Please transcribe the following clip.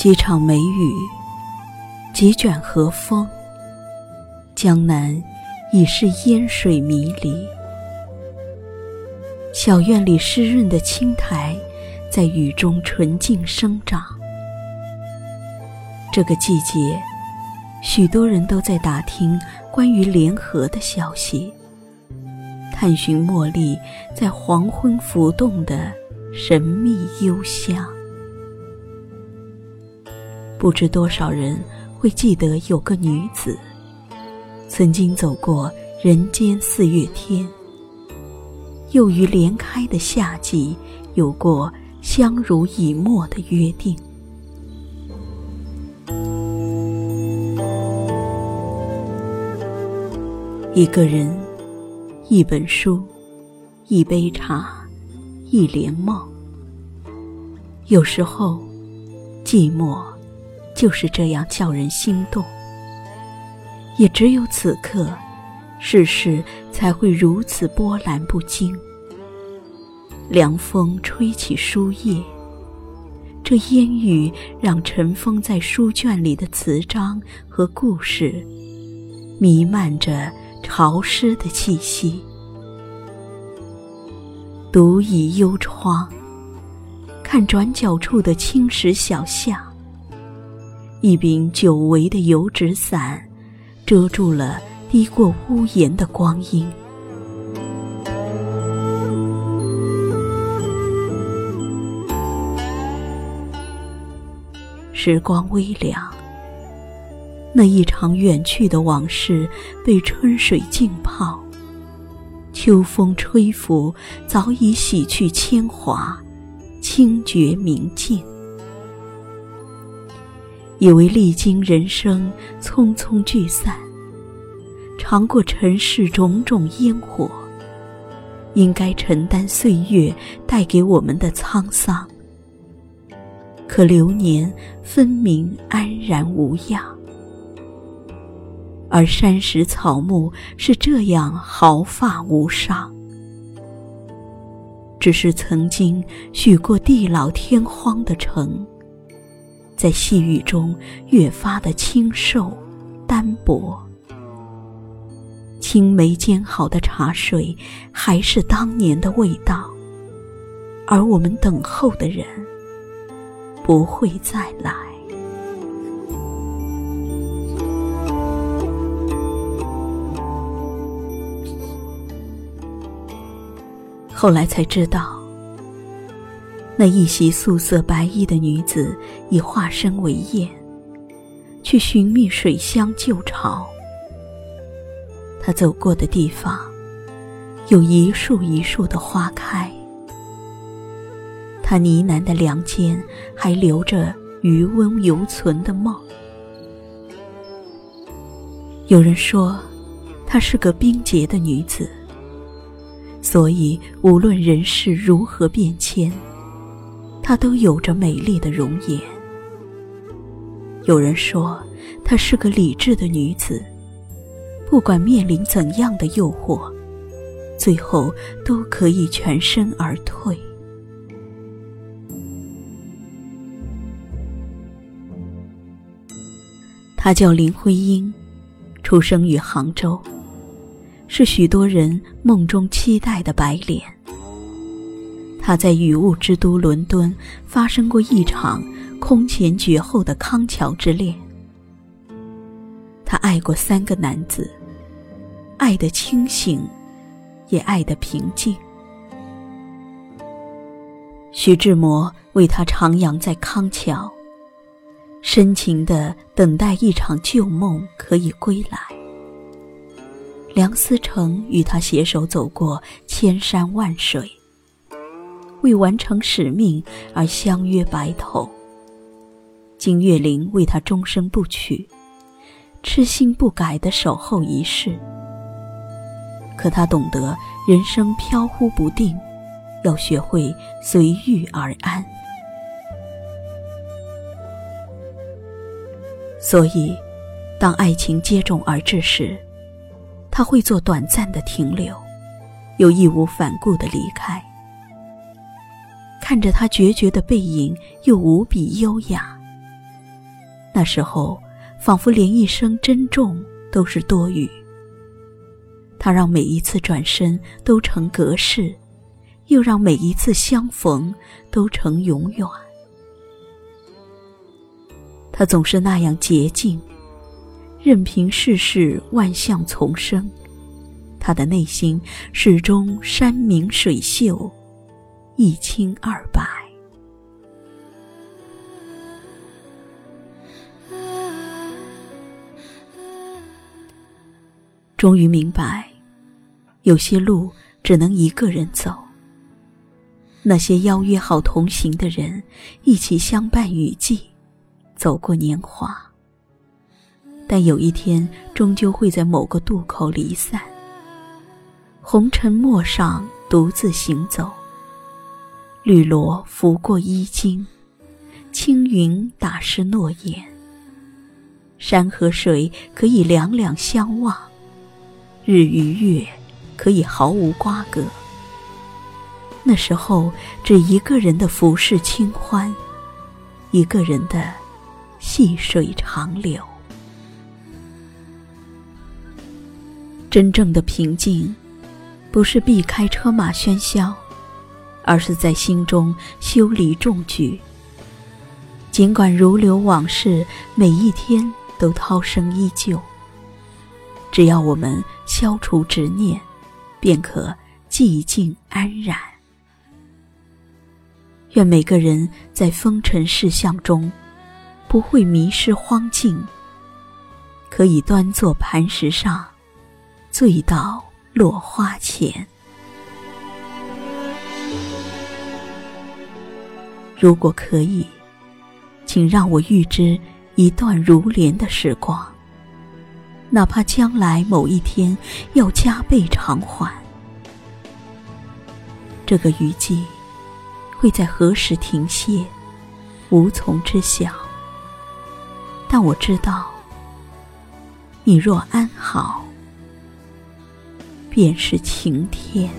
几场梅雨，几卷和风，江南已是烟水迷离。小院里湿润的青苔，在雨中纯净生长。这个季节，许多人都在打听关于莲河的消息，探寻茉莉在黄昏浮动的神秘幽香。不知多少人会记得有个女子，曾经走过人间四月天，又于莲开的夏季有过相濡以沫的约定。一个人，一本书，一杯茶，一帘梦。有时候，寂寞。就是这样叫人心动，也只有此刻，世事才会如此波澜不惊。凉风吹起书页，这烟雨让尘封在书卷里的词章和故事，弥漫着潮湿的气息。独倚幽窗，看转角处的青石小巷。一柄久违的油纸伞，遮住了低过屋檐的光阴。时光微凉，那一场远去的往事被春水浸泡，秋风吹拂，早已洗去铅华，清绝明净。以为历经人生匆匆聚散，尝过尘世种种烟火，应该承担岁月带给我们的沧桑。可流年分明安然无恙，而山石草木是这样毫发无伤。只是曾经许过地老天荒的城。在细雨中越发的清瘦、单薄。青梅煎好的茶水，还是当年的味道，而我们等候的人，不会再来。后来才知道。那一袭素色白衣的女子，已化身为燕，去寻觅水乡旧巢。她走过的地方，有一树一树的花开。她呢喃的梁间，还留着余温犹存的梦。有人说，她是个冰洁的女子，所以无论人世如何变迁。她都有着美丽的容颜。有人说，她是个理智的女子，不管面临怎样的诱惑，最后都可以全身而退。她叫林徽因，出生于杭州，是许多人梦中期待的白脸。他在雨雾之都伦敦发生过一场空前绝后的康桥之恋。他爱过三个男子，爱得清醒，也爱得平静。徐志摩为他徜徉在康桥，深情的等待一场旧梦可以归来。梁思成与他携手走过千山万水。为完成使命而相约白头。金岳霖为他终身不娶，痴心不改的守候一世。可他懂得人生飘忽不定，要学会随遇而安。所以，当爱情接踵而至时，他会做短暂的停留，又义无反顾的离开。看着他决绝的背影，又无比优雅，那时候，仿佛连一声珍重都是多余。他让每一次转身都成隔世，又让每一次相逢都成永远。他总是那样洁净，任凭世事万象丛生，他的内心始终山明水秀，一清二白。终于明白，有些路只能一个人走。那些邀约好同行的人，一起相伴雨季，走过年华。但有一天，终究会在某个渡口离散。红尘陌上，独自行走。绿萝拂过衣襟，青云打湿诺言。山和水可以两两相望。日与月，可以毫无瓜葛。那时候，只一个人的浮世清欢，一个人的细水长流。真正的平静，不是避开车马喧嚣，而是在心中修理重举。尽管如流往事，每一天都涛声依旧。只要我们消除执念，便可寂静安然。愿每个人在风尘世相中，不会迷失荒径，可以端坐磐石上，醉到落花前。如果可以，请让我预知一段如莲的时光。哪怕将来某一天要加倍偿还，这个雨季会在何时停歇，无从知晓。但我知道，你若安好，便是晴天。